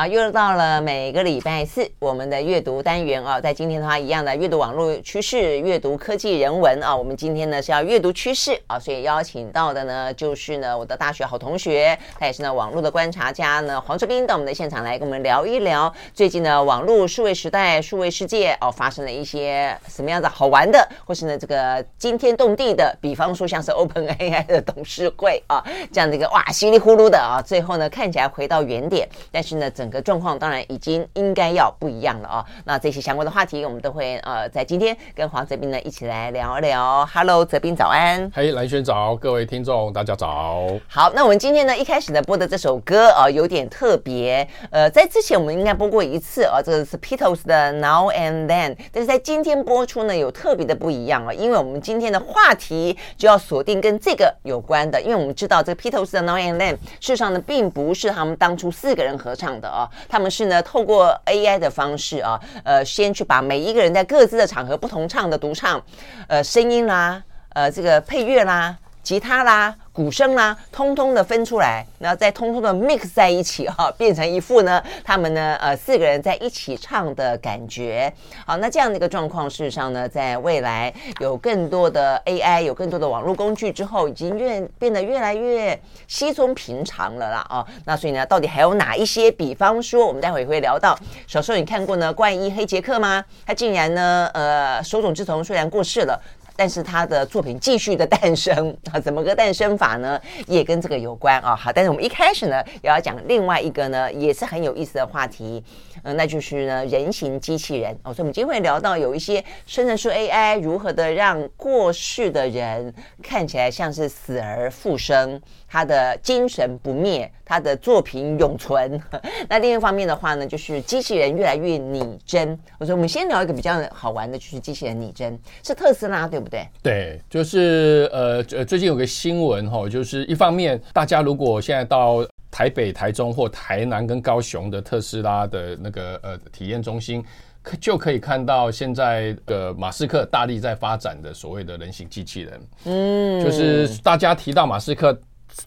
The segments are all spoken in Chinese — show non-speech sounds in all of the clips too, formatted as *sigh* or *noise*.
啊，又到了每个礼拜四我们的阅读单元啊，在今天的话，一样的阅读网络趋势、阅读科技人文啊。我们今天呢是要阅读趋势啊，所以邀请到的呢就是呢我的大学好同学，他也是呢网络的观察家呢黄志斌到我们的现场来跟我们聊一聊最近呢网络数位时代、数位世界哦、发生了一些什么样子好玩的，或是呢这个惊天动地的，比方说像是 OpenAI 的董事会啊这样的一个哇稀里呼噜的啊，最后呢看起来回到原点，但是呢整个状况当然已经应该要不一样了啊！那这些相关的话题，我们都会呃在今天跟黄泽斌呢一起来聊一聊。*laughs* Hello，泽斌早安！嘿，蓝轩早！各位听众大家早！好，那我们今天呢一开始呢播的这首歌啊有点特别，呃，在之前我们应该播过一次啊，这个是 Beatles 的 Now and Then，但是在今天播出呢有特别的不一样啊，因为我们今天的话题就要锁定跟这个有关的，因为我们知道这个 Beatles 的 Now and Then 事实上呢并不是他们当初四个人合唱的啊。他们是呢，透过 AI 的方式啊，呃，先去把每一个人在各自的场合不同唱的独唱，呃，声音啦，呃，这个配乐啦，吉他啦。鼓声啦，通通的分出来，然后再通通的 mix 在一起哈、啊，*laughs* 变成一副呢，他们呢，呃，四个人在一起唱的感觉。好，那这样的一个状况，事实上呢，在未来有更多的 AI，有更多的网络工具之后，已经越变得越来越稀松平常了啦啊。那所以呢，到底还有哪一些？比方说，我们待会会聊到，小时候你看过呢，怪医黑杰克吗？他竟然呢，呃，手冢治虫虽然过世了。但是他的作品继续的诞生啊，*laughs* 怎么个诞生法呢？也跟这个有关啊。好，但是我们一开始呢，也要讲另外一个呢，也是很有意思的话题，嗯、那就是呢，人形机器人哦。所以我们今天会聊到有一些生成式 AI 如何的让过世的人看起来像是死而复生。他的精神不灭，他的作品永存。*laughs* 那另一方面的话呢，就是机器人越来越拟真。我说，我们先聊一个比较好玩的，就是机器人拟真，是特斯拉，对不对？对，就是呃呃，最近有个新闻哈，就是一方面，大家如果现在到台北、台中或台南跟高雄的特斯拉的那个呃体验中心，可就可以看到现在的马斯克大力在发展的所谓的人形机器人。嗯，就是大家提到马斯克。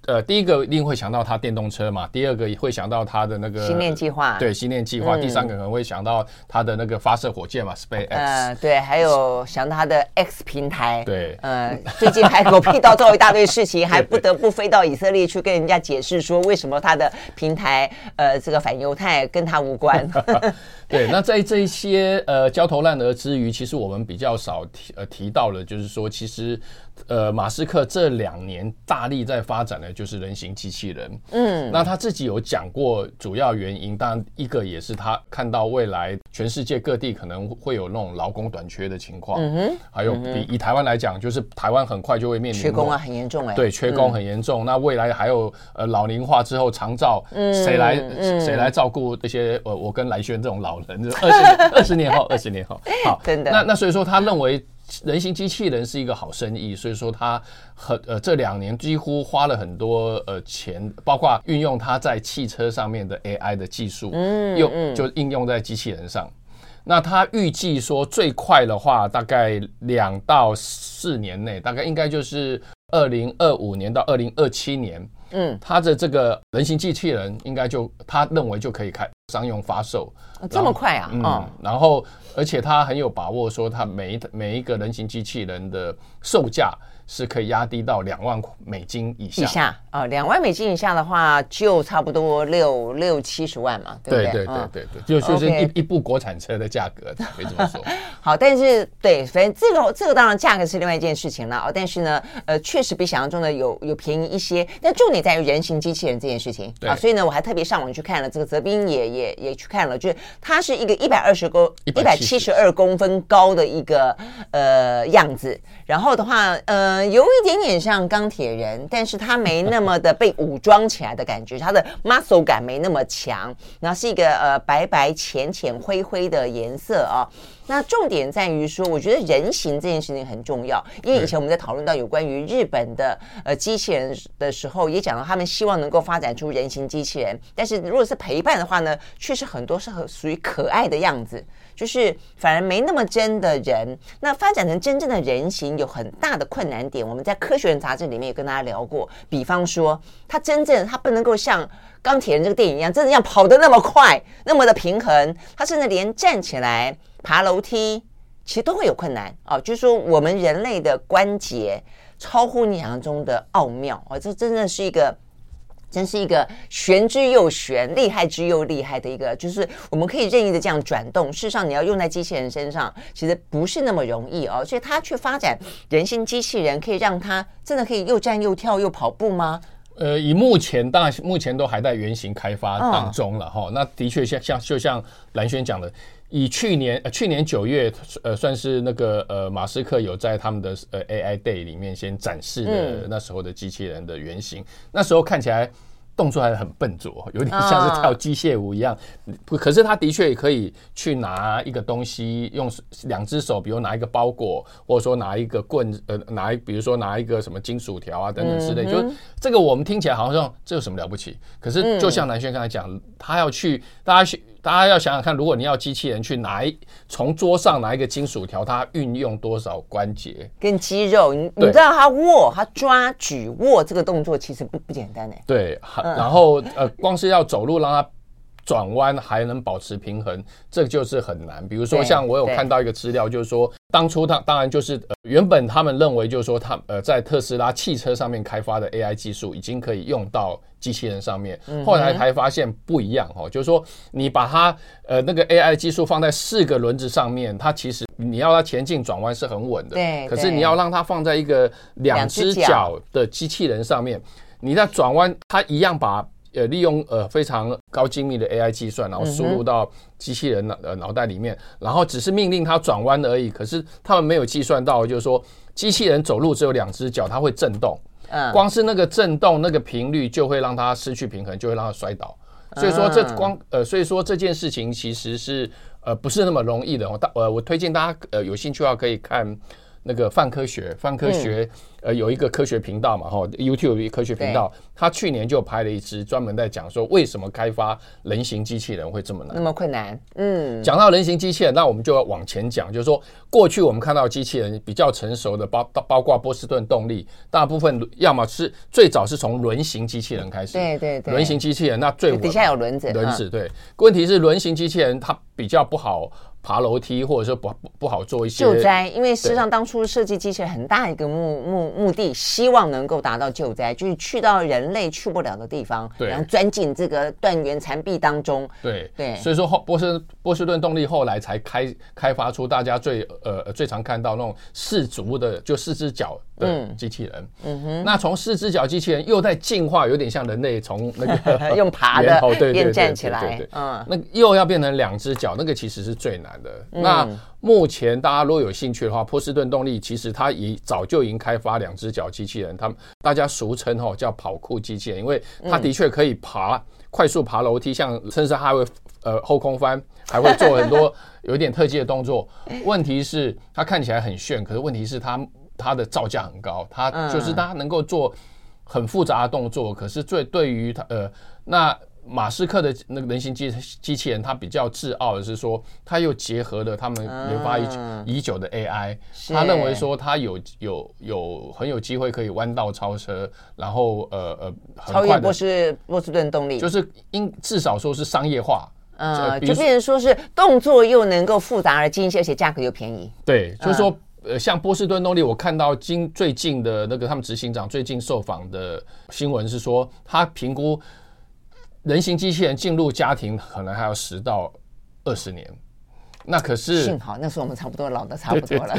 呃，第一个一定会想到他电动车嘛，第二个会想到他的那个星链计划，对星链计划，第三个可能会想到他的那个发射火箭嘛，SpaceX，呃，对，还有想到他的 X 平台，对，呃，最近还狗屁到做一大堆事情，还不得不飞到以色列去跟人家解释说，为什么他的平台呃这个反犹太跟他无关。*laughs* 对，那在这一些呃焦头烂额之余，其实我们比较少提呃提到了，就是说其实。呃，马斯克这两年大力在发展的就是人形机器人。嗯，那他自己有讲过主要原因，当然一个也是他看到未来全世界各地可能会有那种劳工短缺的情况。嗯哼，还有比以台湾来讲，就是台湾很快就会面临缺工啊，很严重哎。对，缺工很严重。那未来还有呃老龄化之后长照，谁来谁来照顾这些呃我跟来轩这种老人？二十年 *laughs* 二十年后，二十年后，好，真的。那那所以说他认为。人形机器人是一个好生意，所以说他很呃这两年几乎花了很多呃钱，包括运用他在汽车上面的 AI 的技术，嗯，用就应用在机器人上。那他预计说最快的话，大概两到四年内，大概应该就是二零二五年到二零二七年，嗯，他的这个人形机器人应该就他认为就可以开商用发售。这么快啊！嗯，然后而且他很有把握说，他每一每一个人形机器人的售价。是可以压低到两万美金以下。以下啊，两万美金以下的话，就差不多六六七十万嘛，对不对？对对对对对，就就是一一部国产车的价格，*laughs* 可以这么说。*laughs* 好，但是对，反正这个这个当然价格是另外一件事情了啊。但是呢，呃，确实比想象中的有有便宜一些。但重点在于人形机器人这件事情啊，所以呢，我还特别上网去看了这个，泽斌也也也去看了，就是它是一个一百二十公一百七十二公分高的一个呃样子，然后的话，呃。嗯，有一点点像钢铁人，但是他没那么的被武装起来的感觉，他的 muscle 感没那么强，然后是一个呃白白浅浅灰灰的颜色啊。那重点在于说，我觉得人形这件事情很重要，因为以前我们在讨论到有关于日本的呃机器人的时候，也讲到他们希望能够发展出人形机器人，但是如果是陪伴的话呢，确实很多是很属于可爱的样子。就是反而没那么真的人，那发展成真正的人形有很大的困难点。我们在科学人杂志里面也跟大家聊过，比方说，他真正他不能够像钢铁人这个电影一样，真的要跑得那么快，那么的平衡。他甚至连站起来、爬楼梯，其实都会有困难啊。就是说，我们人类的关节超乎你想象中的奥妙啊！这真的是一个。真是一个玄之又玄、厉害之又厉害的一个，就是我们可以任意的这样转动。事实上，你要用在机器人身上，其实不是那么容易哦。所以，他去发展人形机器人，可以让他真的可以又站又跳又跑步吗？呃，以目前当然目前都还在原型开发当中了哈、那的确像像就像蓝轩讲的，以去年呃去年九月呃算是那个呃马斯克有在他们的呃 AI Day 里面先展示的那时候的机器人的原型，嗯、那时候看起来。动作还很笨拙，有点像是跳机械舞一样。不，可是他的确也可以去拿一个东西，用两只手，比如拿一个包裹，或者说拿一个棍，呃，拿一，比如说拿一个什么金属条啊等等之类。就这个我们听起来好像这有什么了不起？可是就像南轩刚才讲，他要去，大家去。大家要想想看，如果你要机器人去拿一从桌上拿一个金属条，它运用多少关节跟肌肉？你你知道它握、它抓、举、握这个动作其实不不简单哎。对，然后呃，光是要走路让它转弯还能保持平衡，这就是很难。比如说，像我有看到一个资料，就是说当初他当然就是呃原本他们认为就是说他呃在特斯拉汽车上面开发的 AI 技术已经可以用到。机器人上面，后来才发现不一样哦，就是说你把它呃那个 AI 技术放在四个轮子上面，它其实你要它前进转弯是很稳的，对。可是你要让它放在一个两只脚的机器人上面，你在转弯，它一样把呃利用呃非常高精密的 AI 计算，然后输入到机器人脑呃脑袋里面，然后只是命令它转弯而已。可是他们没有计算到，就是说机器人走路只有两只脚，它会震动。光是那个震动，那个频率就会让它失去平衡，就会让它摔倒。所以说这光呃，所以说这件事情其实是呃不是那么容易的。我大呃我推荐大家呃有兴趣的话可以看那个泛科学，泛科学。呃，有一个科学频道嘛，哈，YouTube 科学频道，他去年就拍了一支专门在讲说为什么开发人形机器人会这么难，那么困难。嗯，讲到人形机器人，那我们就要往前讲，就是说过去我们看到机器人比较成熟的，包包括波士顿动力，大部分要么是最早是从轮型机器人开始，对对对，轮型机器人那最底下有轮子，轮子对。问题是轮型机器人它比较不好爬楼梯，或者说不不不好做一些救灾，因为事实上当初设计机器人很大一个目目目的，希望能够达到救灾，就是去到人类去不了的地方，然后钻进这个断垣残壁当中。对。对，所以说后波士波士顿动力后来才开开发出大家最呃最常看到那种四足的，就四只脚的机器人。嗯哼，那从四只脚机器人又在进化，有点像人类从那个 *laughs* 用爬的变站起来，对对，嗯，那又要变成两只脚，那个其实是最难的。那目前大家如果有兴趣的话，波士顿动力其实它已早就已经开发两只脚机器人，他们大家俗称吼叫跑酷机器人，因为它的确可以爬、嗯、快速爬楼梯，像甚至还会呃后空翻，还会做很多有一点特技的动作。问题是它看起来很炫，可是问题是它它的造价很高，它就是它能够做很复杂的动作，可是最对于它呃那。马斯克的那个人形机机器人，他比较自傲的是说，他又结合了他们研发已已久的 AI，他认为说他有有有很有机会可以弯道超车，然后呃呃，超越波士波士顿动力，就是应至少说是商业化，呃，就变成说是动作又能够复杂而精细，而且价格又便宜。对，就是说呃，像波士顿动力，我看到今最近的那个他们执行长最近受访的新闻是说，他评估。人形机器人进入家庭可能还要十到二十年，那可是幸好那时候我们差不多老的差不多了，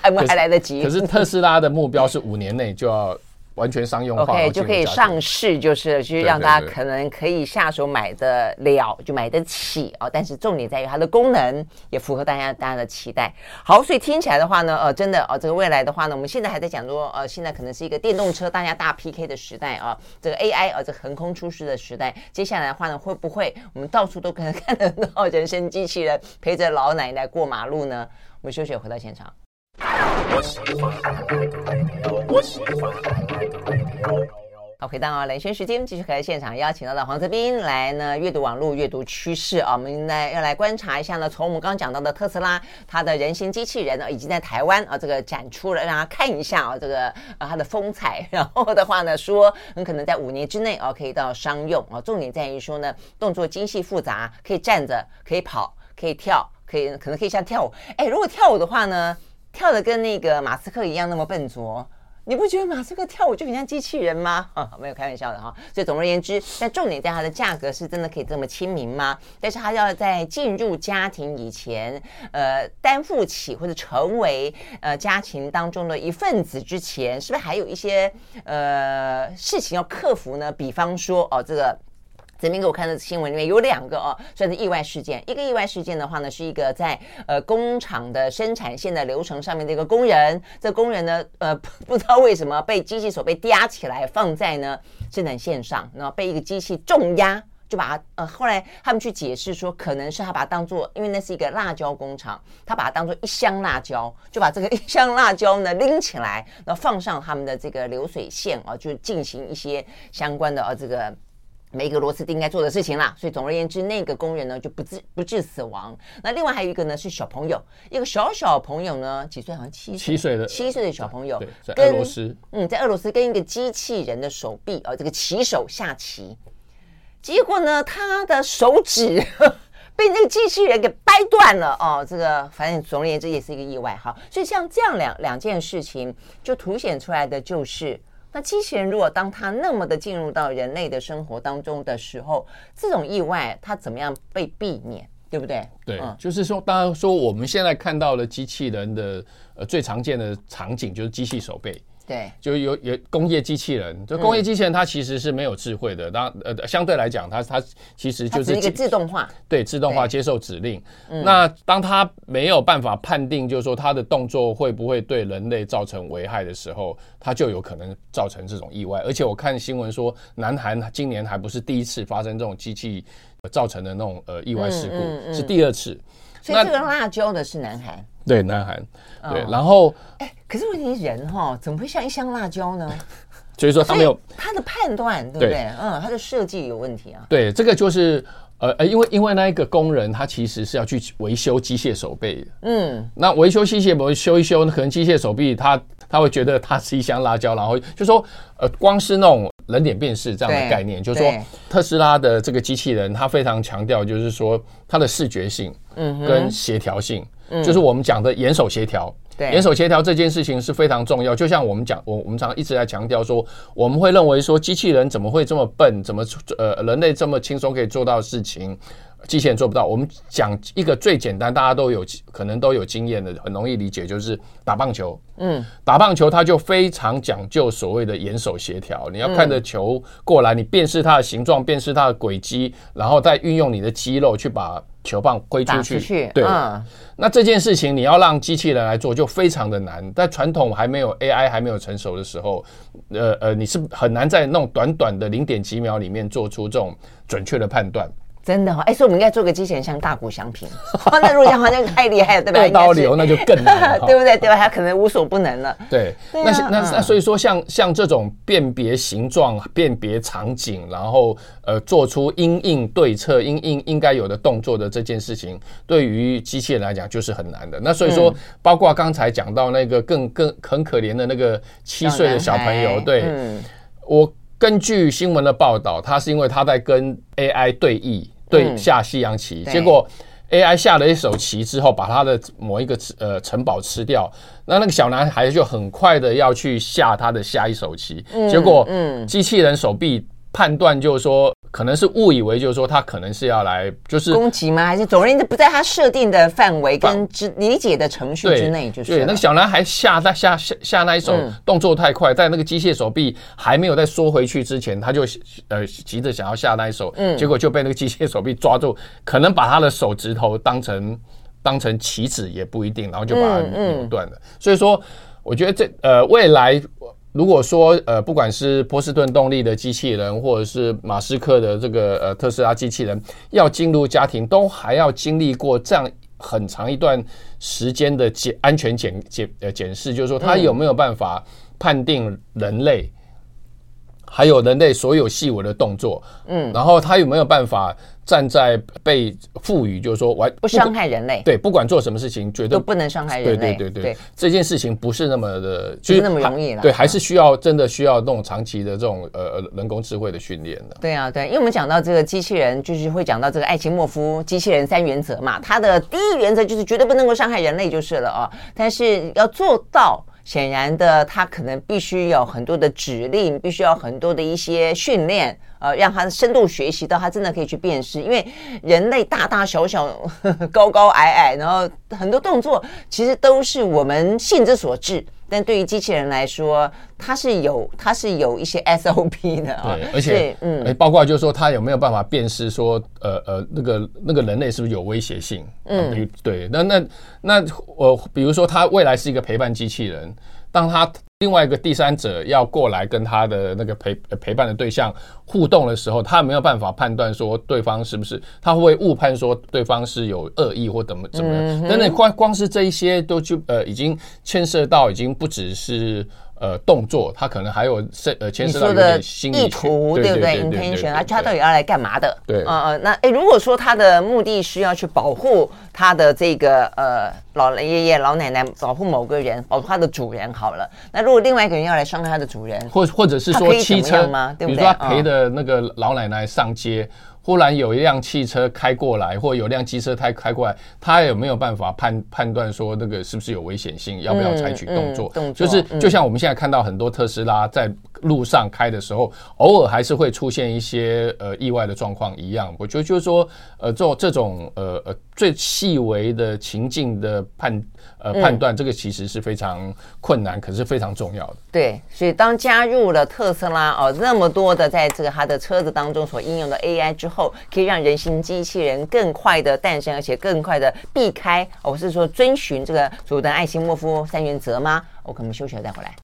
还还来得及。可是特斯拉的目标是五年内就要。完全商用化，OK，就可以上市，就是就是让大家可能可以下手买得了，就买得起哦。但是重点在于它的功能也符合大家大家的期待。好，所以听起来的话呢，呃，真的哦，这个未来的话呢，我们现在还在讲说，呃，现在可能是一个电动车大家大 PK 的时代啊，这个 AI 啊，这个横空出世的时代。接下来的话呢，会不会我们到处都可能看得到人生机器人陪着老奶奶过马路呢？我们休息，回到现场。好，回到兰萱时间，继续和现场邀请到的黄泽斌来呢阅读网络、阅读趋势啊，我们呢要来观察一下呢。从我们刚刚讲到的特斯拉，它的人形机器人呢已经在台湾啊这个展出了，让大家看一下啊这个啊它的风采。然后的话呢，说很可能在五年之内啊可以到商用啊。重点在于说呢，动作精细复杂，可以站着，可以跑，可以跳，可以可能可以像跳舞。哎，如果跳舞的话呢，跳的跟那个马斯克一样那么笨拙。你不觉得马斯克跳舞就很像机器人吗？*laughs* 啊，没有开玩笑的哈。所以总而言之，但重点在它的价格是真的可以这么亲民吗？但是它要在进入家庭以前，呃，担负起或者成为呃家庭当中的一份子之前，是不是还有一些呃事情要克服呢？比方说哦，这个。昨天给我看的新闻里面有两个哦，算是意外事件。一个意外事件的话呢，是一个在呃工厂的生产线的流程上面的一个工人，这工人呢，呃 *laughs* 不知道为什么被机器手被压起来放在呢生产线上，然后被一个机器重压，就把它呃后来他们去解释说，可能是他把它当做，因为那是一个辣椒工厂，他把它当做一箱辣椒，就把这个一箱辣椒呢拎起来，然后放上他们的这个流水线啊，就进行一些相关的啊这个。每一个螺丝钉应该做的事情啦，所以总而言之，那个工人呢就不治不治死亡。那另外还有一个呢是小朋友，一个小小朋友呢几岁？好像七七岁的七岁的小朋友，对，在俄罗斯，嗯，在俄罗斯跟一个机器人的手臂啊、哦，这个棋手下棋，结果呢他的手指 *laughs* 被那个机器人给掰断了哦。这个反正总而言之也是一个意外哈。所以像这样两两件事情，就凸显出来的就是。那机器人如果当它那么的进入到人类的生活当中的时候，这种意外它怎么样被避免，对不对？对，嗯、就是说，当然说我们现在看到的机器人的呃最常见的场景就是机器手臂。对，就有有工业机器人，就工业机器人它其实是没有智慧的，当呃相对来讲，它它其实就是一个自动化，对，自动化接受指令。那当它没有办法判定，就是说它的动作会不会对人类造成危害的时候，它就有可能造成这种意外。而且我看新闻说，南韩今年还不是第一次发生这种机器造成的那种呃意外事故，是第二次。所以这个辣椒的是南韩。对，南韩，对，然后，哎，可是问题是人哈，怎么会像一箱辣椒呢？*laughs* 所以说他没有他的判断，对不对？嗯，他的设计有问题啊。对，这个就是呃呃，因为因为那一个工人他其实是要去维修机械手臂的，嗯，那维修机械，不修一修，可能机械手臂他他会觉得它是一箱辣椒，然后就说呃，光是那种人脸辨识这样的概念，就是说特斯拉的这个机器人，他非常强调就是说它的视觉性，嗯，跟协调性。就是我们讲的眼手协调，对，眼手协调这件事情是非常重要。就像我们讲，我我们常常一直在强调说，我们会认为说机器人怎么会这么笨，怎么呃人类这么轻松可以做到事情，机器人做不到。我们讲一个最简单，大家都有可能都有经验的，很容易理解，就是打棒球。嗯，打棒球它就非常讲究所谓的眼手协调，你要看着球过来，你辨识它的形状，辨识它的轨迹，然后再运用你的肌肉去把。球棒挥出去，出去对，嗯，那这件事情你要让机器人来做，就非常的难。在传统还没有 AI 还没有成熟的时候，呃呃，你是很难在那种短短的零点几秒里面做出这种准确的判断。真的哈，哎，所以我们应该做个机器人像大谷翔平，*laughs* 那如果这样的话，那太厉害了，对吧？刀流那就更难，*laughs* 对不对？对吧？他可能无所不能了。对，那那那所以说，像像这种辨别形状、辨别场景，然后呃，做出因应对策、因应应该有的动作的这件事情，对于机器人来讲就是很难的。那所以说，包括刚才讲到那个更更很可怜的那个七岁的小朋友，对，我根据新闻的报道，他是因为他在跟 AI 对弈。对，下西洋棋，结果 AI 下了一手棋之后，把他的某一个呃城堡吃掉。那那个小男孩就很快的要去下他的下一手棋，结果嗯，机器人手臂判断就是说。可能是误以为，就是说他可能是要来就是攻击吗？还是总而言之不在他设定的范围跟之理解的程序之内？就是对，那个小男孩下在下下下那一手动作太快，在那个机械手臂还没有再缩回去之前，他就呃急着想要下那一手，嗯，结果就被那个机械手臂抓住，可能把他的手指头当成当成棋子也不一定，然后就把它扭断了。所以说，我觉得这呃未来。如果说呃，不管是波士顿动力的机器人，或者是马斯克的这个呃特斯拉机器人，要进入家庭，都还要经历过这样很长一段时间的检安全检检呃检视，就是说它有没有办法判定人类还有人类所有细微的动作，嗯，然后他有没有办法站在被赋予，就是说完不伤害人类，对，不管做什么事情，绝对都不能伤害人类，对对对对，这件事情不是那么的，就是那么容易了，对，还是需要真的需要那种长期的这种呃人工智慧的训练的。对啊，对，因为我们讲到这个机器人，就是会讲到这个艾奇莫夫机器人三原则嘛，它的第一原则就是绝对不能够伤害人类就是了啊，但是要做到。显然的，他可能必须有很多的指令，必须要很多的一些训练，呃，让他深度学习到他真的可以去辨识。因为人类大大小小、呵呵高高矮矮，然后很多动作其实都是我们性之所至。但对于机器人来说，它是有它是有一些 SOP 的啊，对，而且嗯，包括就是说，它有没有办法辨识说，呃呃，那个那个人类是不是有威胁性？嗯，对，那那那我比如说，它未来是一个陪伴机器人，当它。另外一个第三者要过来跟他的那个陪陪伴的对象互动的时候，他没有办法判断说对方是不是，他会误判说对方是有恶意或怎么怎么样。等等，光光是这一些都就呃已经牵涉到已经不只是。呃，动作他可能还有是呃牵涉到一点心意图，对不对？intention，而且他到底要来干嘛的？对，呃呃，那哎，如果说他的目的是要去保护他的这个呃老爷爷老奶奶，保护某个人，保护他的主人好了。那如果另外一个人要来伤害他的主人，或或者是说汽车吗？对不对？比如说他陪着那个老奶奶上街。忽然有一辆汽车开过来，或有辆机车开开过来，他有没有办法判判断说那个是不是有危险性？要不要采取动作？嗯嗯、动作就是就像我们现在看到很多特斯拉在路上开的时候，偶尔还是会出现一些呃意外的状况一样。我觉得就是说，呃，做这种呃呃最细微的情境的判呃判断，这个其实是非常困难，可是非常重要的。对，所以当加入了特斯拉哦那么多的在这个它的车子当中所应用的 AI 之后。可以让人形机器人更快的诞生，而且更快的避开，我是说遵循这个所谓的艾西莫夫三原则吗？我可能休息了再回来。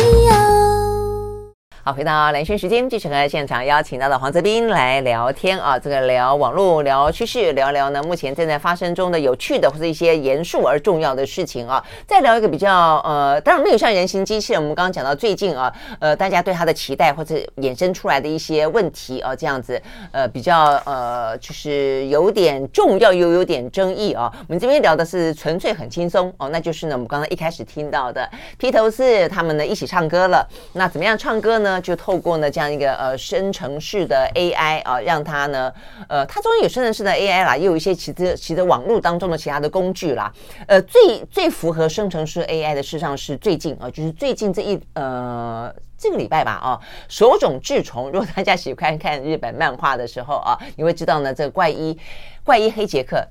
好，回到蓝轩时间，继续和现场邀请到的黄泽斌来聊天啊，这个聊网络、聊趋势，聊聊呢目前正在发生中的有趣的或者一些严肃而重要的事情啊。再聊一个比较呃，当然没有像人形机器人，我们刚刚讲到最近啊，呃，大家对它的期待或者衍生出来的一些问题啊，这样子呃比较呃就是有点重要又有点争议啊。我们这边聊的是纯粹很轻松哦，那就是呢我们刚刚一开始听到的披头士他们呢一起唱歌了，那怎么样唱歌呢？就透过呢这样一个呃生成式的 AI 啊，让它呢呃它终于有生成式的 AI 啦，也有一些其实其实网络当中的其他的工具啦。呃，最最符合生成式 AI 的事实上是最近啊，就是最近这一呃这个礼拜吧啊，手冢治虫。如果大家喜欢看日本漫画的时候啊，你会知道呢这个怪医怪医黑杰克。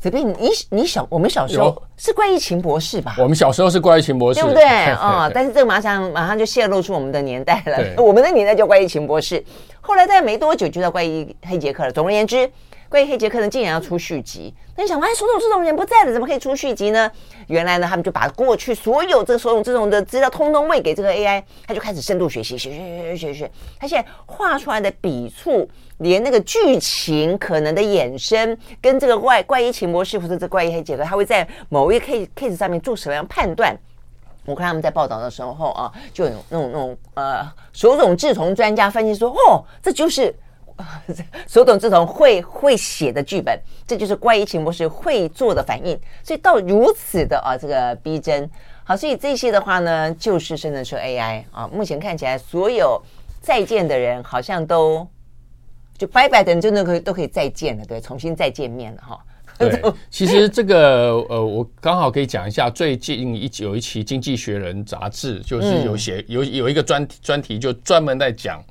泽斌，你你小我们小时候是怪异秦博士吧？我们小时候是怪异秦博士，对不对啊、*laughs* 哦？但是这个马上马上就泄露出我们的年代了。*laughs* 我们的年代叫怪异秦博士，后来在没多久就叫怪异黑杰克了。总而言之，怪医黑杰克呢竟然要出续集。那你想，哎，手冢治虫人不在了，怎么可以出续集呢？原来呢，他们就把过去所有这个手冢治虫的资料通通喂给这个 AI，他就开始深度学习，学学学学学学。他现在画出来的笔触。连那个剧情可能的衍生，跟这个怪怪异秦博士或者这怪异黑杰克，他会在某一个 case case 上面做什么样判断？我看他们在报道的时候啊，就有那种那种呃手冢治虫专家分析说，哦，这就是手冢治虫会会写的剧本，这就是怪医秦博士会做的反应，所以到如此的啊这个逼真。好，所以这些的话呢，就是生成式 AI 啊，目前看起来所有再见的人好像都。就拜拜的人真的可以都可以再见了，对，重新再见面了哈。对，*laughs* 其实这个呃，我刚好可以讲一下，最近一有一期《经济学人》杂志，就是有写有有一个专专题，就专门在讲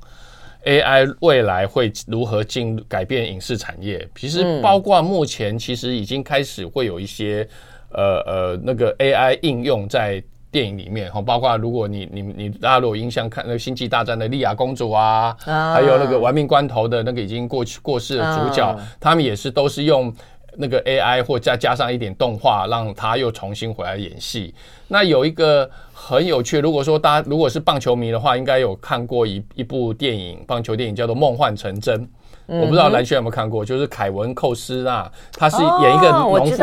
AI 未来会如何进改变影视产业。其实包括目前，其实已经开始会有一些呃呃那个 AI 应用在。电影里面哈，包括如果你你你大家如果有印象看那个《星际大战》的莉亚公主啊，还有那个《玩命关头》的那个已经过去过世的主角，他们也是都是用那个 AI 或再加上一点动画，让他又重新回来演戏。那有一个很有趣，如果说大家如果是棒球迷的话，应该有看过一一部电影，棒球电影叫做《梦幻成真》。我不知道蓝轩有没有看过，就是凯文寇斯纳，他是演一个农夫。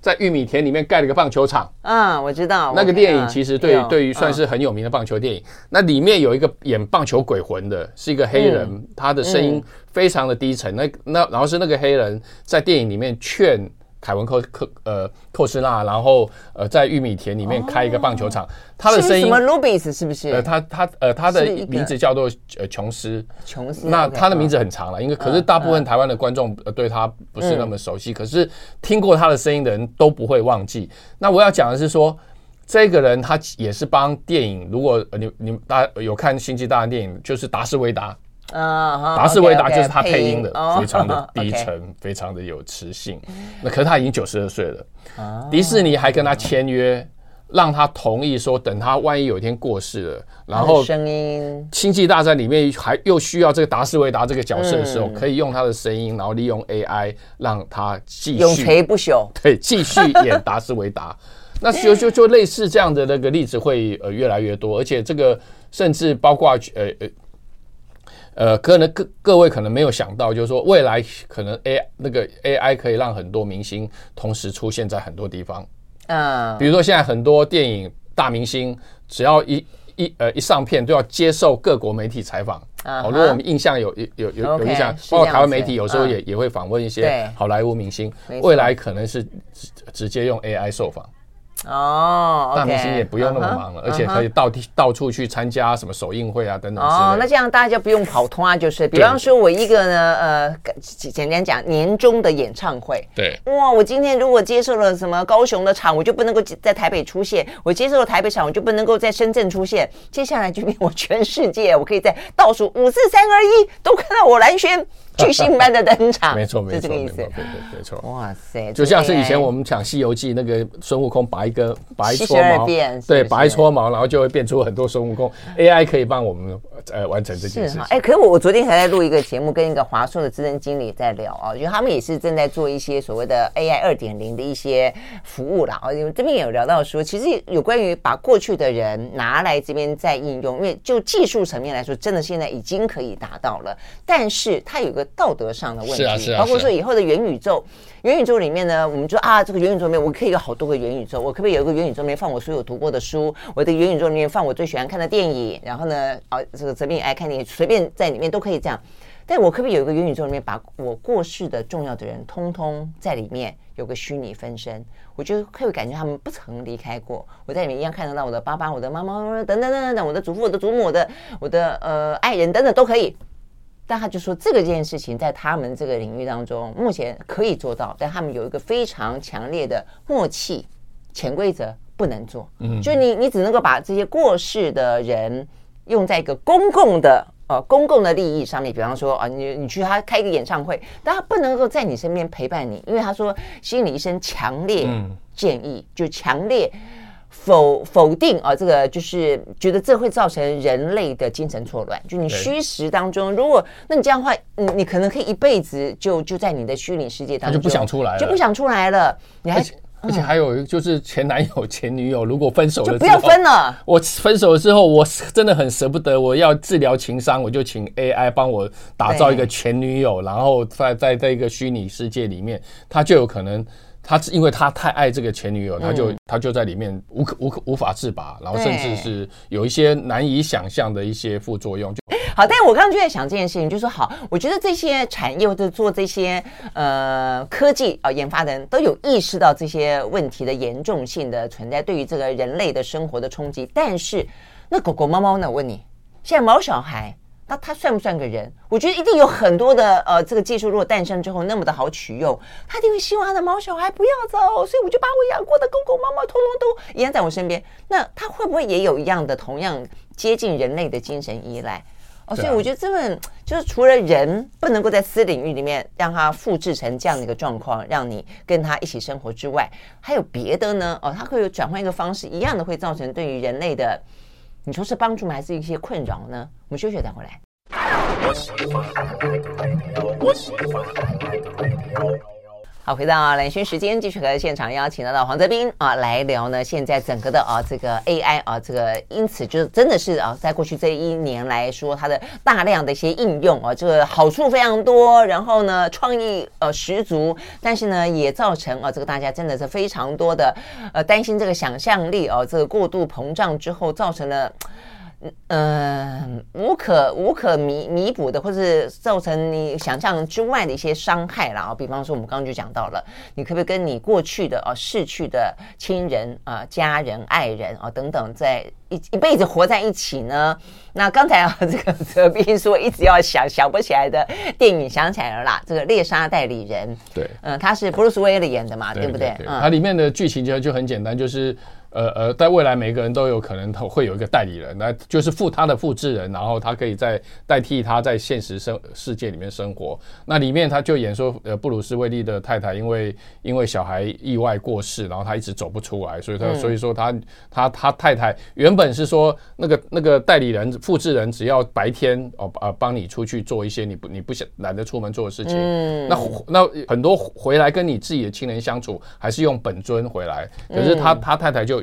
在玉米田里面盖了一个棒球场。嗯，我知道那个电影其实对对于算是很有名的棒球电影。那里面有一个演棒球鬼魂的，是一个黑人，他的声音非常的低沉。那那然后是那个黑人在电影里面劝。凯文寇克呃寇斯纳，然后呃在玉米田里面开一个棒球场，他的声音什么卢比斯是不是？呃，他他呃他的名字叫做呃琼斯，琼斯。那他的名字很长了，因为可是大部分台湾的观众对他不是那么熟悉，可是听过他的声音的人都不会忘记。那我要讲的是说，这个人他也是帮电影，如果你你大家有看星际大战电影，就是达斯维达。啊，达斯维达就是他配音的，非常的 *laughs* 低沉，非常的有磁性。那可是他已经九十二岁了，迪士尼还跟他签约，让他同意说，等他万一有一天过世了，然后声音《星际大战》里面还又需要这个达斯维达这个角色的时候，可以用他的声音，然后利用 AI 让他继续永垂不朽，*laughs* 对，继续演达斯维达。*laughs* 那就就就类似这样的那个例子会呃越来越多，而且这个甚至包括呃呃。呃，可能各各位可能没有想到，就是说未来可能 A 那个 AI 可以让很多明星同时出现在很多地方。嗯，比如说现在很多电影大明星，只要一一呃一上片，都要接受各国媒体采访。哦，如果我们印象有有有有印象，包括台湾媒体有时候也也会访问一些好莱坞明星。未来可能是直直接用 AI 受访。哦，大明星也不用那么忙了，而且可以到地到处去参加什么首映会啊等等。哦，那这样大家就不用跑通啊，就是比方说我一个呢，呃，简单讲年终的演唱会。对。哇，我今天如果接受了什么高雄的场，我就不能够在台北出现；我接受了台北场，我就不能够在深圳出现。接下来就变我全世界，我可以在倒数五四三二一都看到我蓝轩。*laughs* 巨星般的登场，没错，没错，是这个意思，对对没错。哇塞，就像是以前我们讲《西游记》，那个孙悟空拔一根，拔一撮毛，对，拔一撮毛，然后就会变出很多孙悟空。AI 可以帮我们呃完成这件事情。哎，可是我我昨天还在录一个节目，跟一个华硕的资深经理在聊啊，就他们也是正在做一些所谓的 AI 二点零的一些服务啦。啊，因为这边也有聊到说，其实有关于把过去的人拿来这边再应用，因为就技术层面来说，真的现在已经可以达到了，但是它有个。道德上的问题，是啊是啊，包括说以后的元宇宙，元宇宙里面呢，我们说啊，这个元宇宙里面我可以有好多个元宇宙，我可不可以有一个元宇宙里面放我所有读过的书，我的元宇宙里面放我最喜欢看的电影，然后呢，啊，这个这边爱看电影，随便在里面都可以这样。但我可不可以有一个元宇宙里面把我过世的重要的人通通在里面有个虚拟分身？我就会感觉他们不曾离开过，我在里面一样看得到我的爸爸、我的妈妈等等等等等，我的祖父、我的祖母、我的我的呃爱人等等都可以。但他就说，这个件事情在他们这个领域当中，目前可以做到，但他们有一个非常强烈的默契，潜规则不能做。嗯，就你你只能够把这些过世的人用在一个公共的呃公共的利益上面，比方说啊，你你去他开一个演唱会，但他不能够在你身边陪伴你，因为他说心理医生强烈建议，就强烈。否否定啊，这个就是觉得这会造成人类的精神错乱。就你虚实当中，如果那你这样的话，你你可能可以一辈子就就在你的虚拟世界当中，就不想出来了，就不想出来了。你还而且还有就是前男友前女友，如果分手了就不要分了。我分手了之后，我真的很舍不得，我要治疗情伤，我就请 AI 帮我打造一个前女友，然后在在在一个虚拟世界里面，他就有可能。他是因为他太爱这个前女友，他就他就在里面无可无可无法自拔，然后甚至是有一些难以想象的一些副作用。就好，但是我刚刚就在想这件事情，就是说好，我觉得这些产业或者做这些呃科技啊研发的人都有意识到这些问题的严重性的存在，对于这个人类的生活的冲击。但是那狗狗猫猫呢？我问你，现在毛小孩。那他算不算个人？我觉得一定有很多的呃，这个技术如果诞生之后那么的好取用，他一定会希望他的毛小孩不要走，所以我就把我养过的狗狗、猫猫通通都一样在我身边。那他会不会也有一样的同样接近人类的精神依赖？哦，所以我觉得这份就是除了人不能够在私领域里面让他复制成这样的一个状况，让你跟他一起生活之外，还有别的呢？哦，他会有转换一个方式，一样的会造成对于人类的。你说是帮助吗？还是一些困扰呢？我们休息再回来。好，回到蓝轩时间，继续和现场邀请到的黄泽斌啊来聊呢。现在整个的啊这个 AI 啊这个，因此就真的是啊，在过去这一年来说，它的大量的一些应用啊，这个好处非常多，然后呢创意呃十足，但是呢也造成啊这个大家真的是非常多的呃担心这个想象力啊这个过度膨胀之后造成了。嗯，无可无可弥弥补的，或是造成你想象之外的一些伤害啦啊。比方说，我们刚刚就讲到了，你可不可以跟你过去的啊逝去的亲人啊、家人、爱人啊等等，在一一辈子活在一起呢？那刚才啊，*laughs* 这个泽斌说一直要想想不起来的电影，想起来了啦，这个猎杀代理人。对，嗯，他是布鲁斯威利演的嘛，对不对？嗯，它里面的剧情其实就很简单，就是。呃呃，在未来每个人都有可能会有一个代理人，那就是复他的复制人，然后他可以在代替他在现实生世界里面生活。那里面他就演说，呃，布鲁斯威利的太太因为因为小孩意外过世，然后他一直走不出来，所以他所以说他他他太太原本是说那个那个代理人复制人只要白天哦呃帮你出去做一些你不你不想懒得出门做的事情，那那很多回来跟你自己的亲人相处还是用本尊回来，可是他他太太就。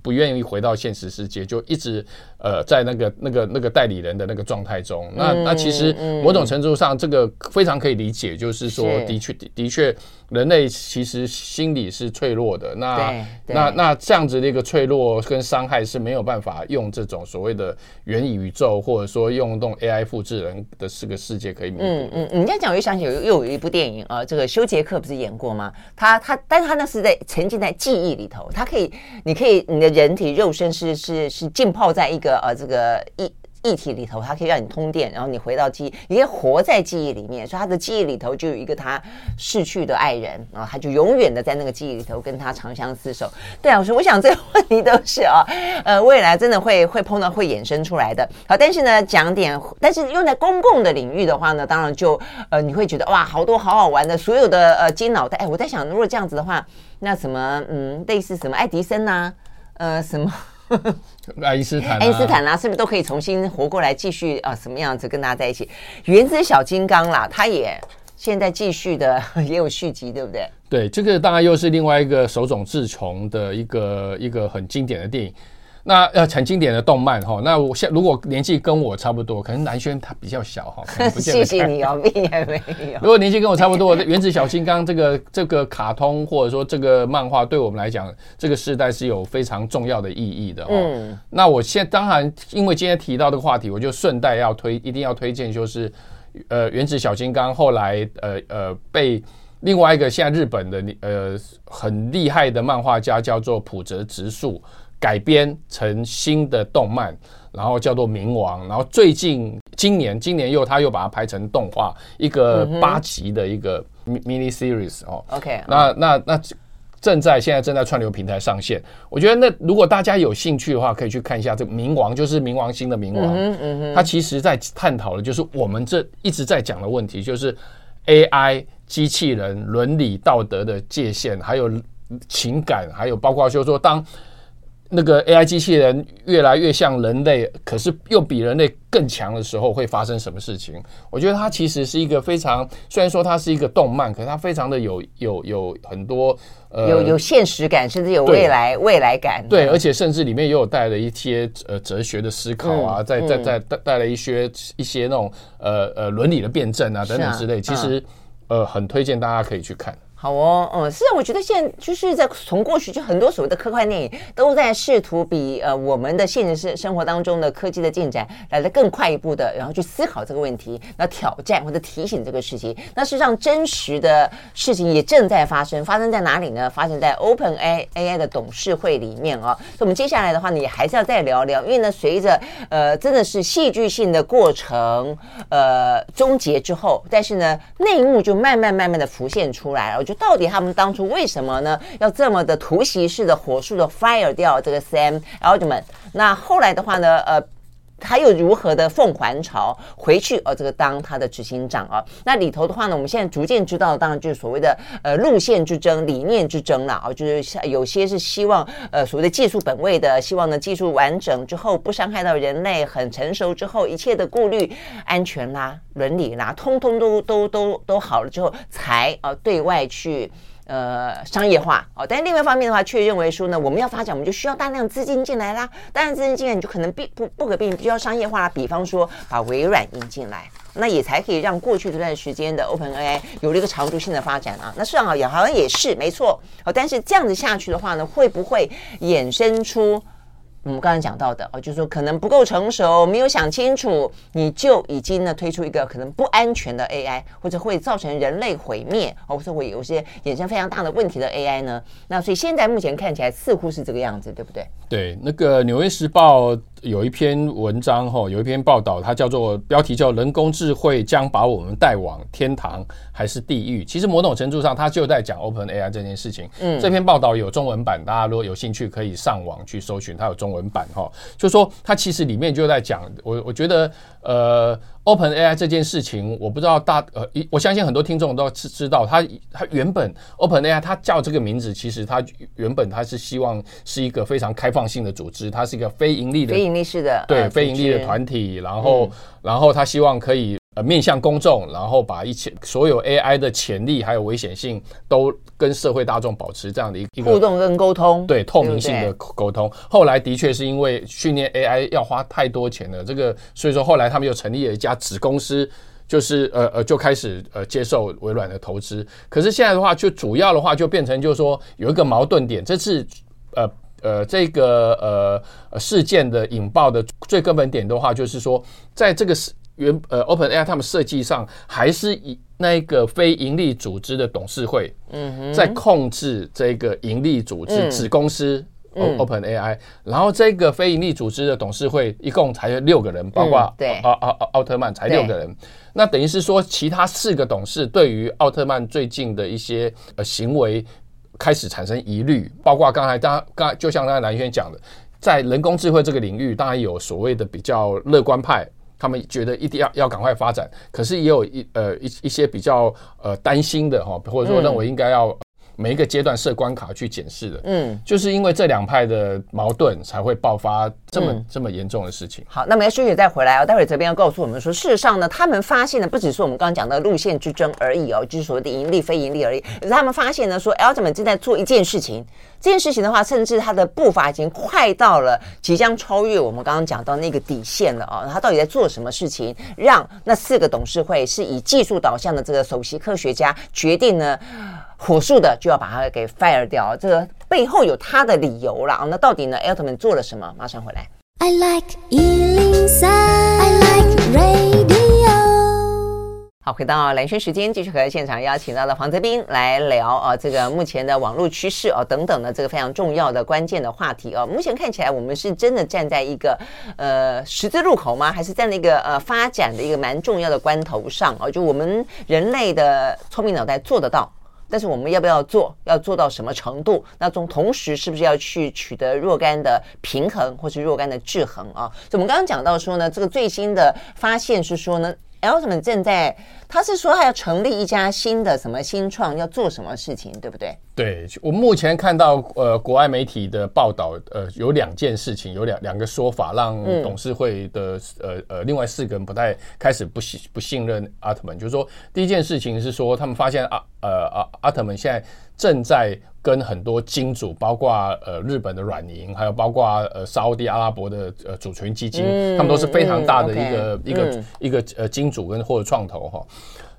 不愿意回到现实世界，就一直呃在那个那个那个代理人的那个状态中。那那其实某种程度上，这个非常可以理解，就是说的确的的确，人类其实心理是脆弱的。那那那这样子的一个脆弱跟伤害是没有办法用这种所谓的元宇宙，或者说用这种 AI 复制人的这个世界可以弥补。嗯嗯，你这样讲我又想起有又有一部电影啊，这个休杰克不是演过吗？他他，但是他那是在沉浸在记忆里头，他可以，你可以你的。人体肉身是是是浸泡在一个呃这个一。液体里头，它可以让你通电，然后你回到记忆，你可以活在记忆里面。所以他的记忆里头就有一个他逝去的爱人，然后他就永远的在那个记忆里头跟他长相厮守。对啊，我说我想这个问题都是啊，呃，*laughs* 未来真的会会碰到会衍生出来的。好，但是呢，讲点，但是用在公共的领域的话呢，当然就呃你会觉得哇，好多好好玩的，所有的呃金脑袋。哎，我在想，如果这样子的话，那什么嗯，类似什么爱迪生呐、呃，什么？爱因斯坦，爱因斯坦啊，是不是都可以重新活过来，继续啊，什么样子跟大家在一起？原子小金刚啦，他也现在继续的也有续集，对不对？对，这个当然又是另外一个手冢治虫的一个一个很经典的电影。那呃，很经典的动漫哈。那我现如果年纪跟我差不多，可能南轩他比较小哈。*laughs* 谢谢你哦，并也没有。如果年纪跟我差不多，《原子小金刚》这个这个卡通或者说这个漫画，对我们来讲，这个时代是有非常重要的意义的。嗯。那我现在当然，因为今天提到这个话题，我就顺带要推，一定要推荐，就是呃，《原子小金刚》后来呃呃被另外一个现在日本的呃很厉害的漫画家叫做浦泽直树。改编成新的动漫，然后叫做《冥王》，然后最近今年今年又他又把它拍成动画，一个八集的一个 mini series 哦。OK，那那那正在现在正在串流平台上线。我觉得那如果大家有兴趣的话，可以去看一下这个《冥王》，就是冥王星的冥王。嗯嗯，他其实在探讨的就是我们这一直在讲的问题，就是 AI 机器人伦理道德的界限，还有情感，还有包括就是说当。那个 AI 机器人越来越像人类，可是又比人类更强的时候，会发生什么事情？我觉得它其实是一个非常，虽然说它是一个动漫，可是它非常的有有有很多呃，有有现实感，甚至有未来未来感。对，而且甚至里面也有带了一些呃哲学的思考啊，在在在带带了一些一些那种呃呃伦理的辩证啊等等之类。其实呃很推荐大家可以去看。好哦，嗯，是啊，我觉得现在就是在从过去就很多所谓的科幻电影都在试图比呃我们的现实生生活当中的科技的进展来得更快一步的，然后去思考这个问题，那挑战或者提醒这个事情。那事实上真实的事情也正在发生，发生在哪里呢？发生在 Open A A I 的董事会里面啊。所以我们接下来的话呢，也还是要再聊聊，因为呢，随着呃真的是戏剧性的过程呃终结之后，但是呢内幕就慢慢慢慢的浮现出来了到底他们当初为什么呢？要这么的突袭式的火速的 fire 掉这个 Sam Altman？那后来的话呢？呃。他又如何的奉还朝回去？呃，这个当他的执行长啊，那里头的话呢，我们现在逐渐知道，当然就是所谓的呃路线之争、理念之争了啊，就是像有些是希望呃所谓的技术本位的，希望呢技术完整之后不伤害到人类，很成熟之后，一切的顾虑、安全啦、伦理啦，通通都都都都好了之后，才啊对外去。呃商业化哦。但另外一方面的话，却认为说呢，我们要发展，我们就需要大量资金进来啦。大量资金进来，你就可能必不不可避免需要商业化啦。比方说把微软引进来，那也才可以让过去这段时间的 OpenAI 有了一个长足性的发展啊。那市场好也好像也是没错哦。但是这样子下去的话呢，会不会衍生出？我们刚才讲到的哦，就是说可能不够成熟，没有想清楚，你就已经呢推出一个可能不安全的 AI，或者会造成人类毁灭，或者会有些衍生非常大的问题的 AI 呢？那所以现在目前看起来似乎是这个样子，对不对？对，那个《纽约时报》有一篇文章哈，有一篇报道，它叫做标题叫“人工智慧将把我们带往天堂还是地狱”。其实某种程度上，它就在讲 OpenAI 这件事情。嗯，这篇报道有中文版，大家如果有兴趣可以上网去搜寻，它有中文版哈。就说它其实里面就在讲，我我觉得呃。OpenAI 这件事情，我不知道大呃，我相信很多听众都知知道，它它原本 OpenAI 它叫这个名字，其实它原本它是希望是一个非常开放性的组织，它是一个非盈利的非盈利式的对非盈利的团体，然后然后它希望可以。呃，面向公众，然后把一切所有 AI 的潜力还有危险性都跟社会大众保持这样的一个互动跟沟通，对透明性的沟通。后来的确是因为训练 AI 要花太多钱了，这个所以说后来他们又成立了一家子公司，就是呃呃就开始呃接受微软的投资。可是现在的话，就主要的话就变成就是说有一个矛盾点，这次呃呃这个呃事件的引爆的最根本点的话，就是说在这个是。原呃，OpenAI 他们设计上还是以那个非盈利组织的董事会，嗯哼，在控制这个盈利组织子公司 OpenAI，然后这个非盈利组织的董事会一共才有六个人，包括对。奥奥奥特曼才六个人，那等于是说其他四个董事对于奥特曼最近的一些呃行为开始产生疑虑，包括刚才刚刚就像刚才蓝轩讲的，在人工智慧这个领域，当然有所谓的比较乐观派。他们觉得一定要要赶快发展，可是也有一呃一一些比较呃担心的哈，或者说认为应该要每一个阶段设关卡去检视的，嗯，就是因为这两派的矛盾才会爆发这么、嗯、这么严重的事情。好，那么休息再回来哦，待会儿这边要告诉我们说，事实上呢，他们发现的不只是我们刚刚讲的路线之争而已哦，就是所谓的盈利非盈利而已，而是他们发现呢，说 Altman 正在做一件事情。这件事情的话，甚至他的步伐已经快到了即将超越我们刚刚讲到那个底线了啊！他到底在做什么事情，让那四个董事会是以技术导向的这个首席科学家决定呢，火速的就要把他给 fire 掉？这个背后有他的理由了啊！那到底呢，Altman 做了什么？马上回来。I like 103, I like radio 好，回到蓝轩时间，继续和现场邀请到了黄泽斌来聊啊，这个目前的网络趋势啊等等的这个非常重要的关键的话题啊。目前看起来，我们是真的站在一个呃十字路口吗？还是在那个呃发展的一个蛮重要的关头上啊？就我们人类的聪明脑袋做得到，但是我们要不要做？要做到什么程度？那从同时是不是要去取得若干的平衡，或是若干的制衡啊？所以我们刚刚讲到说呢，这个最新的发现是说呢。Altman 正在，他是说他要成立一家新的什么新创，要做什么事情，对不对？对，我目前看到呃国外媒体的报道，呃有两件事情，有两两个说法，让董事会的、嗯、呃呃另外四个人不太开始不信不信任 Altman，就是说第一件事情是说他们发现阿呃阿 Altman 现在正在。跟很多金主，包括呃日本的软银，还有包括呃沙乌地阿拉伯的呃主权基金，嗯、他们都是非常大的一个、嗯、一个、嗯、一个呃金主跟或者创投哈。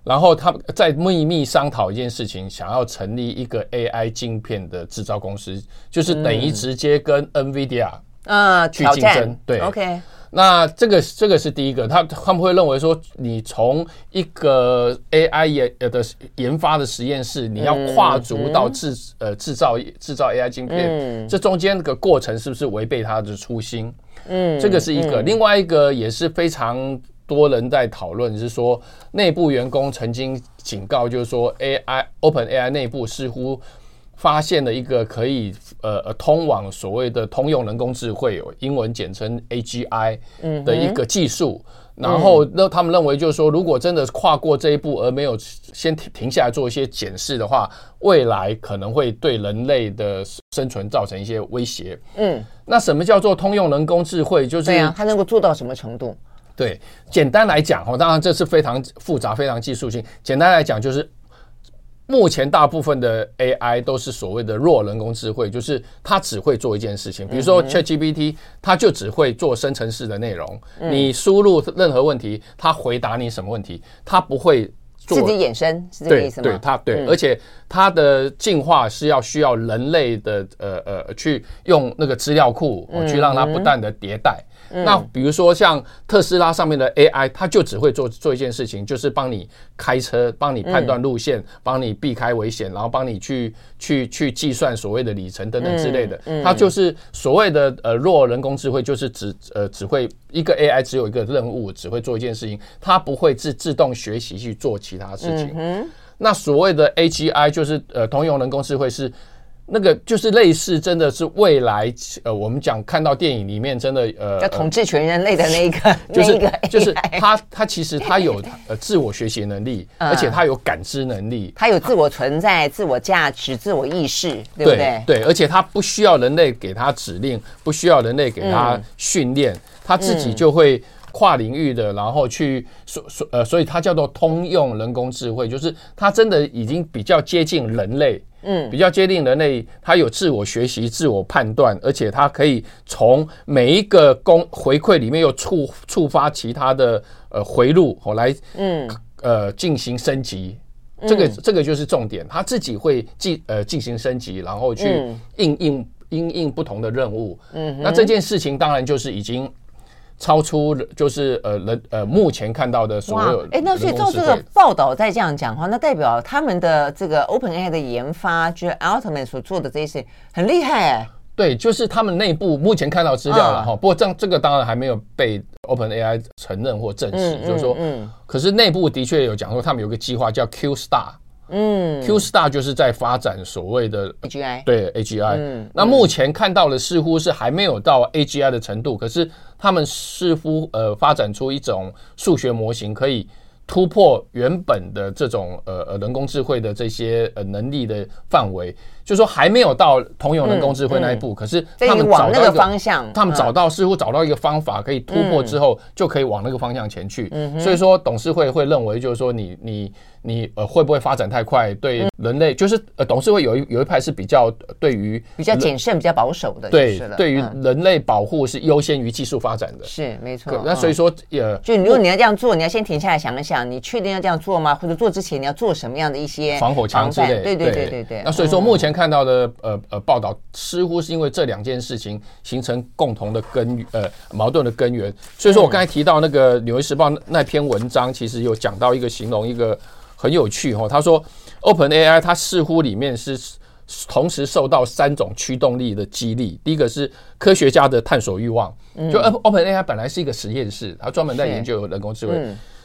然后他们在秘密商讨一件事情，想要成立一个 AI 晶片的制造公司，就是等于直接跟 NVIDIA 啊去竞争。嗯、对，OK。那这个这个是第一个，他他们会认为说，你从一个 AI 研呃的研发的实验室，你要跨足到制呃制造制造 AI 晶片，这中间个过程是不是违背他的初心？嗯，这个是一个。另外一个也是非常多人在讨论，是说内部员工曾经警告，就是说 AI OpenAI 内部似乎。发现了一个可以呃呃通往所谓的通用人工智慧，英文简称 AGI 的一个技术。然后那他们认为就是说，如果真的跨过这一步而没有先停停下来做一些检视的话，未来可能会对人类的生存造成一些威胁。嗯，那什么叫做通用人工智慧？就是对呀它能够做到什么程度？对，简单来讲哦，当然这是非常复杂、非常技术性。简单来讲就是。目前大部分的 AI 都是所谓的弱人工智慧，就是它只会做一件事情，比如说 ChatGPT，它就只会做生成式的内容。你输入任何问题，它回答你什么问题，它不会。自己衍生是这个意思吗？对，对它对，嗯、而且它的进化是要需要人类的呃呃去用那个资料库、哦、去让它不断的迭代。嗯、那比如说像特斯拉上面的 AI，它就只会做做一件事情，就是帮你开车，帮你判断路线，帮、嗯、你避开危险，然后帮你去去去计算所谓的里程等等之类的。它就是所谓的呃弱人工智慧，就是只呃只会一个 AI 只有一个任务，只会做一件事情，它不会自自动学习去做其他事情。嗯、那所谓的 AGI 就是呃通用人工智慧是。那个就是类似，真的是未来呃，我们讲看到电影里面真的呃，要统治全人类的那一个，*laughs* 就是就是他他其实他有呃自我学习能力，而且他有感知能力，他有自我存在、自我价值、自我意识，对不对？对，而且他不需要人类给他指令，不需要人类给他训练，他自己就会跨领域的，然后去所所呃，所以它叫做通用人工智慧，就是它真的已经比较接近人类。嗯，比较接近人类，它有自我学习、自我判断，而且它可以从每一个公回馈里面又触触发其他的呃回路，后来嗯呃进行升级。这个这个就是重点，它自己会进呃进行升级，然后去应应应应不同的任务。嗯，那这件事情当然就是已经。超出就是呃人呃目前看到的所有哎，那所以照这个报道再这样讲的话，那代表他们的这个 OpenAI 的研发，就是 Altman 所做的这些很厉害哎。对，就是他们内部目前看到资料了哈。不过这这个当然还没有被 OpenAI 承认或证实，就是说，嗯，可是内部的确有讲说，他们有个计划叫 Q Star。嗯，Q Star 就是在发展所谓的 AGI，对 AGI。嗯，那目前看到的似乎是还没有到 AGI 的程度，可是他们似乎呃发展出一种数学模型，可以突破原本的这种呃呃人工智慧的这些呃能力的范围。就是说还没有到通用人工智慧那一步，可是他们找到一个方向，他们找到似乎找到一个方法可以突破之后，就可以往那个方向前去。所以说董事会会认为，就是说你你你呃会不会发展太快，对人类就是呃董事会有一有一派是比较对于比较谨慎、比较保守的，对，对于人类保护是优先于技术发展的。是没错。那所以说也就如果你要这样做，你要先停下来想一想，你确定要这样做吗？或者做之前你要做什么样的一些防火墙之类？对对对对对。那所以说目前。看到的呃呃报道，似乎是因为这两件事情形成共同的根呃矛盾的根源。所以说我刚才提到那个《纽约时报》那篇文章，其实有讲到一个形容，一个很有趣哈。他说，OpenAI 它似乎里面是同时受到三种驱动力的激励。第一个是科学家的探索欲望，就 OpenAI 本来是一个实验室，它专门在研究人工智慧。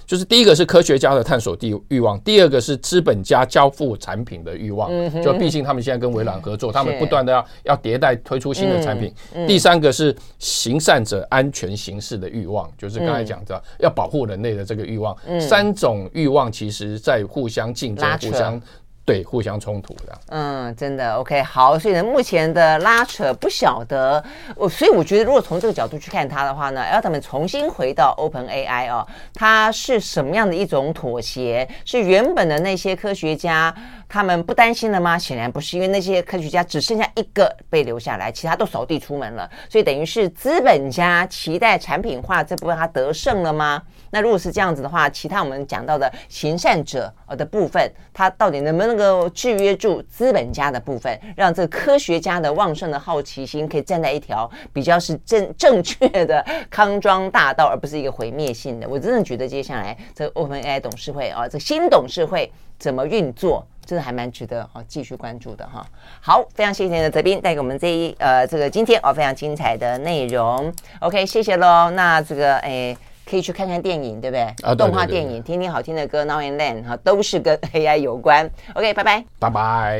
就是第一个是科学家的探索地欲望，第二个是资本家交付产品的欲望。就毕竟他们现在跟微软合作，他们不断的要要迭代推出新的产品。第三个是行善者安全行事的欲望，就是刚才讲的要保护人类的这个欲望。三种欲望其实在互相竞争，互相。对，互相冲突的。嗯，真的 OK，好，所以呢，目前的拉扯不晓得，我所以我觉得，如果从这个角度去看它的话呢，Altman 重新回到 OpenAI 哦，它是什么样的一种妥协？是原本的那些科学家他们不担心了吗？显然不是，因为那些科学家只剩下一个被留下来，其他都扫地出门了，所以等于是资本家期待产品化这部分它得胜了吗？那如果是这样子的话，其他我们讲到的行善者呃的部分，它到底能不能够制约住资本家的部分，让这个科学家的旺盛的好奇心可以站在一条比较是正正确的康庄大道，而不是一个毁灭性的？我真的觉得接下来这 OpenAI 董事会啊，这新董事会怎么运作，真的还蛮值得啊继续关注的哈。好，非常谢谢你的泽斌带给我们这一呃这个今天哦非常精彩的内容。OK，谢谢喽。那这个哎。可以去看看电影，对不对？啊，动画电影，听听好听的歌，Now and Then 哈，都是跟 AI 有关。OK，拜拜，拜拜。